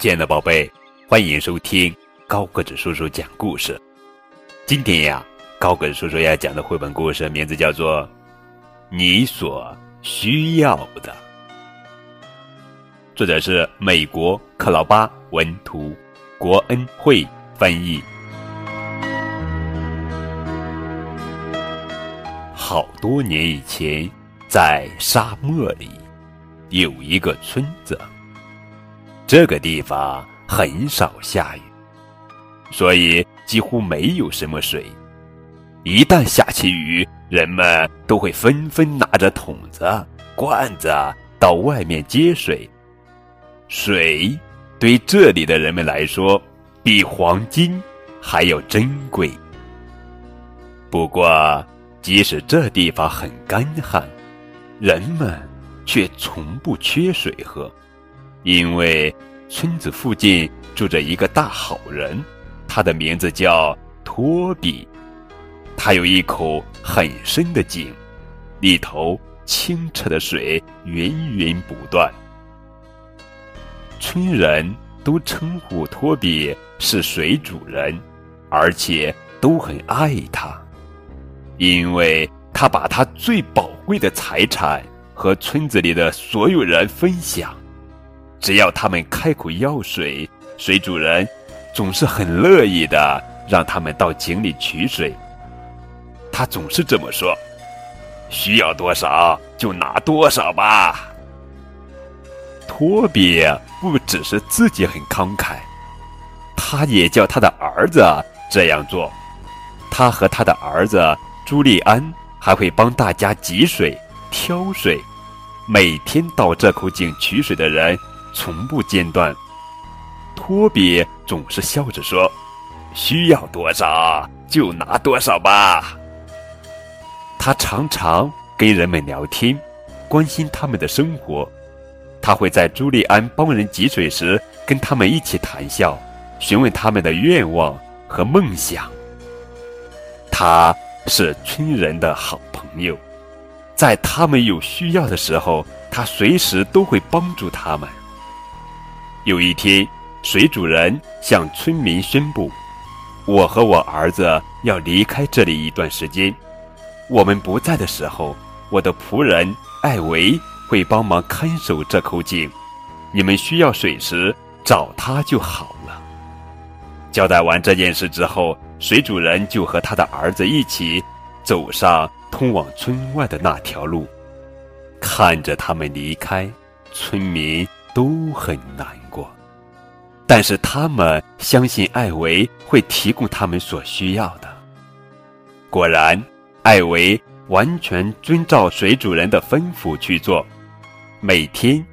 亲爱的宝贝，欢迎收听高个子叔叔讲故事。今天呀，高个子叔叔要讲的绘本故事名字叫做《你所需要的》，作者是美国克劳巴文图，国恩会翻译。好多年以前，在沙漠里有一个村子。这个地方很少下雨，所以几乎没有什么水。一旦下起雨，人们都会纷纷拿着桶子、罐子到外面接水。水对这里的人们来说，比黄金还要珍贵。不过，即使这地方很干旱，人们却从不缺水喝。因为村子附近住着一个大好人，他的名字叫托比。他有一口很深的井，里头清澈的水源源不断。村人都称呼托比是水主人，而且都很爱他，因为他把他最宝贵的财产和村子里的所有人分享。只要他们开口要水，水主人总是很乐意的让他们到井里取水。他总是这么说：“需要多少就拿多少吧。”托比不只是自己很慷慨，他也叫他的儿子这样做。他和他的儿子朱利安还会帮大家汲水、挑水。每天到这口井取水的人。从不间断。托比总是笑着说：“需要多少就拿多少吧。”他常常跟人们聊天，关心他们的生活。他会在朱利安帮人汲水时跟他们一起谈笑，询问他们的愿望和梦想。他是村人的好朋友，在他们有需要的时候，他随时都会帮助他们。有一天，水主人向村民宣布：“我和我儿子要离开这里一段时间。我们不在的时候，我的仆人艾维会帮忙看守这口井。你们需要水时找他就好了。”交代完这件事之后，水主人就和他的儿子一起走上通往村外的那条路。看着他们离开，村民都很难。但是他们相信艾维会提供他们所需要的。果然，艾维完全遵照水主人的吩咐去做。每天，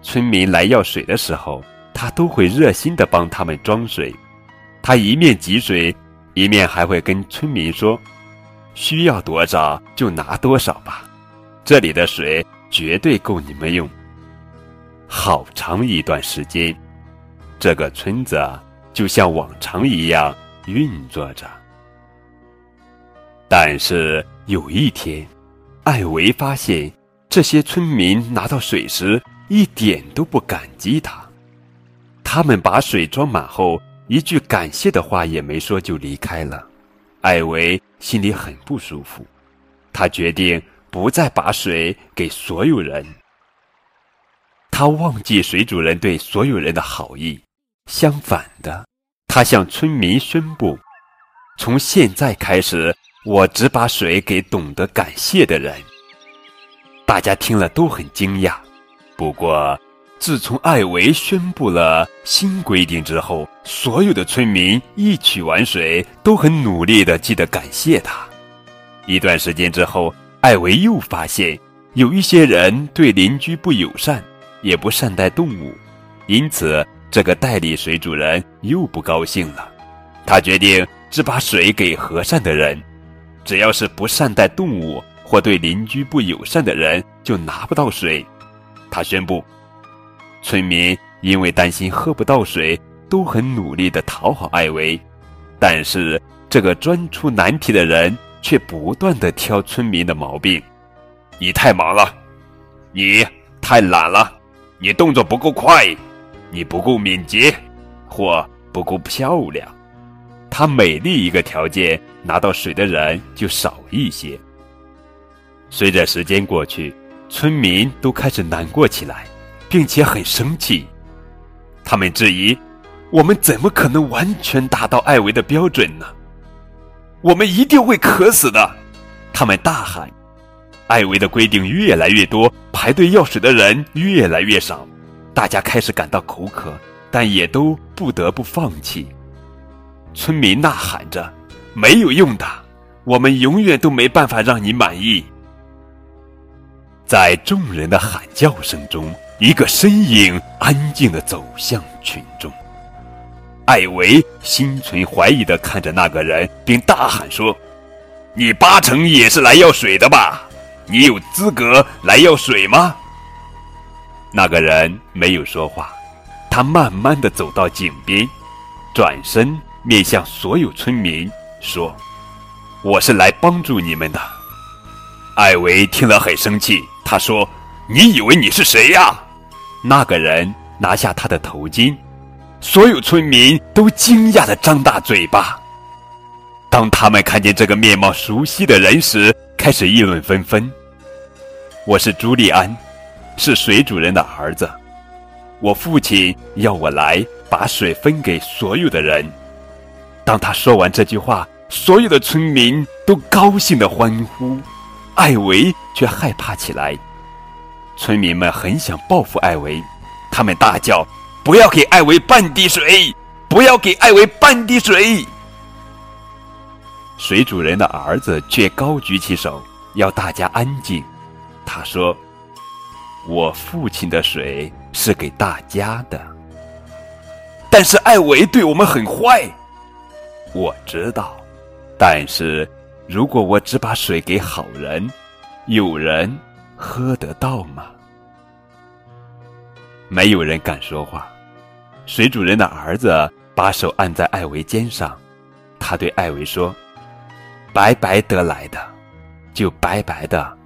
村民来要水的时候，他都会热心的帮他们装水。他一面汲水，一面还会跟村民说：“需要多少就拿多少吧，这里的水绝对够你们用。”好长一段时间。这个村子就像往常一样运作着，但是有一天，艾维发现这些村民拿到水时一点都不感激他。他们把水装满后，一句感谢的话也没说就离开了。艾维心里很不舒服，他决定不再把水给所有人。他忘记水主人对所有人的好意。相反的，他向村民宣布：“从现在开始，我只把水给懂得感谢的人。”大家听了都很惊讶。不过，自从艾维宣布了新规定之后，所有的村民一取完水都很努力地记得感谢他。一段时间之后，艾维又发现有一些人对邻居不友善，也不善待动物，因此。这个代理水主人又不高兴了，他决定只把水给和善的人，只要是不善待动物或对邻居不友善的人就拿不到水。他宣布，村民因为担心喝不到水，都很努力地讨好艾维，但是这个专出难题的人却不断地挑村民的毛病：你太忙了，你太懒了，你动作不够快。你不够敏捷，或不够漂亮。他每立一个条件，拿到水的人就少一些。随着时间过去，村民都开始难过起来，并且很生气。他们质疑：我们怎么可能完全达到艾维的标准呢？我们一定会渴死的！他们大喊。艾维的规定越来越多，排队要水的人越来越少，大家开始感到口渴，但也都不得不放弃。村民呐喊着：“没有用的，我们永远都没办法让你满意。”在众人的喊叫声中，一个身影安静的走向群众。艾维心存怀疑的看着那个人，并大喊说：“你八成也是来要水的吧？你有资格来要水吗？”那个人没有说话，他慢慢的走到井边，转身面向所有村民说：“我是来帮助你们的。”艾维听了很生气。他说：“你以为你是谁呀？”那个人拿下他的头巾，所有村民都惊讶的张大嘴巴。当他们看见这个面貌熟悉的人时，开始议论纷纷。我是朱利安，是水主人的儿子。我父亲要我来把水分给所有的人。当他说完这句话，所有的村民都高兴的欢呼。艾维却害怕起来，村民们很想报复艾维，他们大叫：“不要给艾维半滴水！不要给艾维半滴水！”水主人的儿子却高举起手，要大家安静。他说：“我父亲的水是给大家的，但是艾维对我们很坏，我知道，但是。”如果我只把水给好人，有人喝得到吗？没有人敢说话。水主人的儿子把手按在艾维肩上，他对艾维说：“白白得来的，就白白的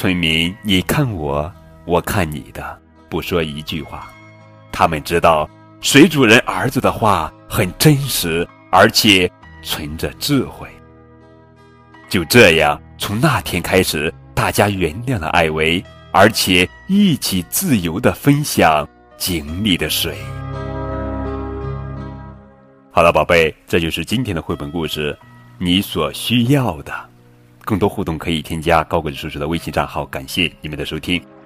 村民，你看我，我看你的，不说一句话。他们知道水主人儿子的话很真实。而且存着智慧。就这样，从那天开始，大家原谅了艾维，而且一起自由的分享井里的水。好了，宝贝，这就是今天的绘本故事，你所需要的。更多互动可以添加高个子叔叔的微信账号。感谢你们的收听。